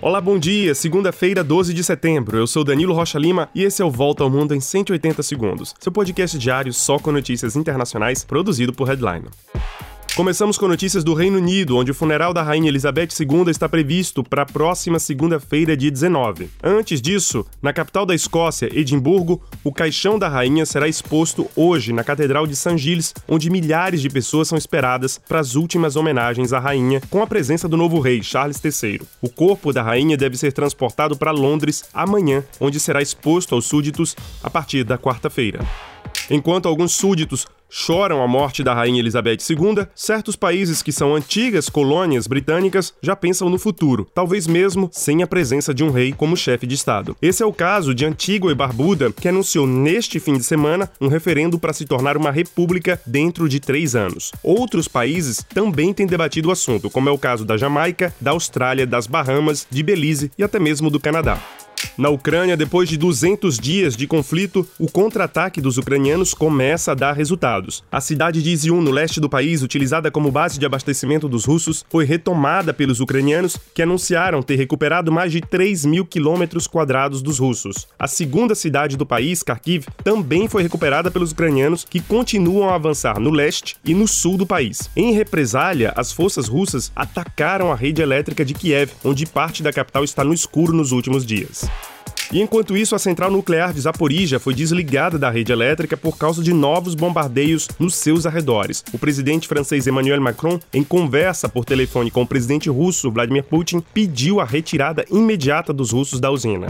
Olá, bom dia. Segunda-feira, 12 de setembro. Eu sou Danilo Rocha Lima e esse é o Volta ao Mundo em 180 segundos. Seu podcast diário só com notícias internacionais, produzido por Headline. Começamos com notícias do Reino Unido, onde o funeral da Rainha Elizabeth II está previsto para a próxima segunda-feira, dia 19. Antes disso, na capital da Escócia, Edimburgo, o caixão da rainha será exposto hoje na Catedral de St. Giles, onde milhares de pessoas são esperadas para as últimas homenagens à rainha, com a presença do novo rei, Charles III. O corpo da rainha deve ser transportado para Londres amanhã, onde será exposto aos súditos a partir da quarta-feira. Enquanto alguns súditos choram a morte da Rainha Elizabeth II, certos países que são antigas colônias britânicas já pensam no futuro, talvez mesmo sem a presença de um rei como chefe de Estado. Esse é o caso de Antígua e Barbuda, que anunciou neste fim de semana um referendo para se tornar uma república dentro de três anos. Outros países também têm debatido o assunto, como é o caso da Jamaica, da Austrália, das Bahamas, de Belize e até mesmo do Canadá. Na Ucrânia, depois de 200 dias de conflito, o contra-ataque dos ucranianos começa a dar resultados. A cidade de Izium, no leste do país, utilizada como base de abastecimento dos russos, foi retomada pelos ucranianos, que anunciaram ter recuperado mais de 3 mil quilômetros quadrados dos russos. A segunda cidade do país, Kharkiv, também foi recuperada pelos ucranianos, que continuam a avançar no leste e no sul do país. Em represália, as forças russas atacaram a rede elétrica de Kiev, onde parte da capital está no escuro nos últimos dias. E enquanto isso, a central nuclear de Zaporizhia foi desligada da rede elétrica por causa de novos bombardeios nos seus arredores. O presidente francês Emmanuel Macron, em conversa por telefone com o presidente russo Vladimir Putin, pediu a retirada imediata dos russos da usina.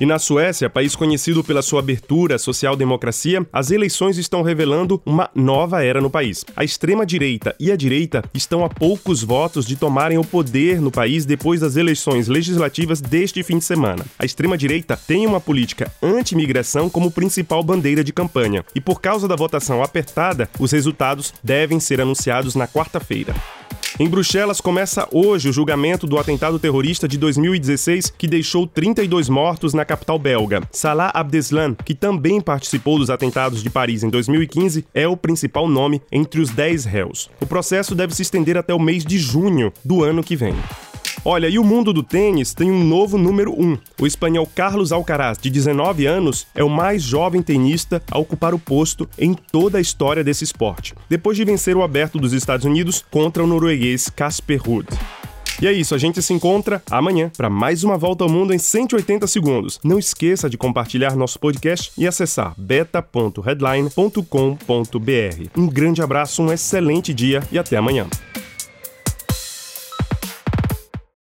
E na Suécia, país conhecido pela sua abertura à social-democracia, as eleições estão revelando uma nova era no país. A extrema-direita e a direita estão a poucos votos de tomarem o poder no país depois das eleições legislativas deste fim de semana. A extrema-direita tem uma política anti-imigração como principal bandeira de campanha, e por causa da votação apertada, os resultados devem ser anunciados na quarta-feira. Em Bruxelas começa hoje o julgamento do atentado terrorista de 2016 que deixou 32 mortos na capital belga. Salah Abdeslam, que também participou dos atentados de Paris em 2015, é o principal nome entre os 10 réus. O processo deve se estender até o mês de junho do ano que vem. Olha, e o mundo do tênis tem um novo número 1. Um. O espanhol Carlos Alcaraz, de 19 anos, é o mais jovem tenista a ocupar o posto em toda a história desse esporte, depois de vencer o aberto dos Estados Unidos contra o norueguês Casper Ruud. E é isso, a gente se encontra amanhã para mais uma volta ao mundo em 180 segundos. Não esqueça de compartilhar nosso podcast e acessar beta.headline.com.br. Um grande abraço, um excelente dia e até amanhã.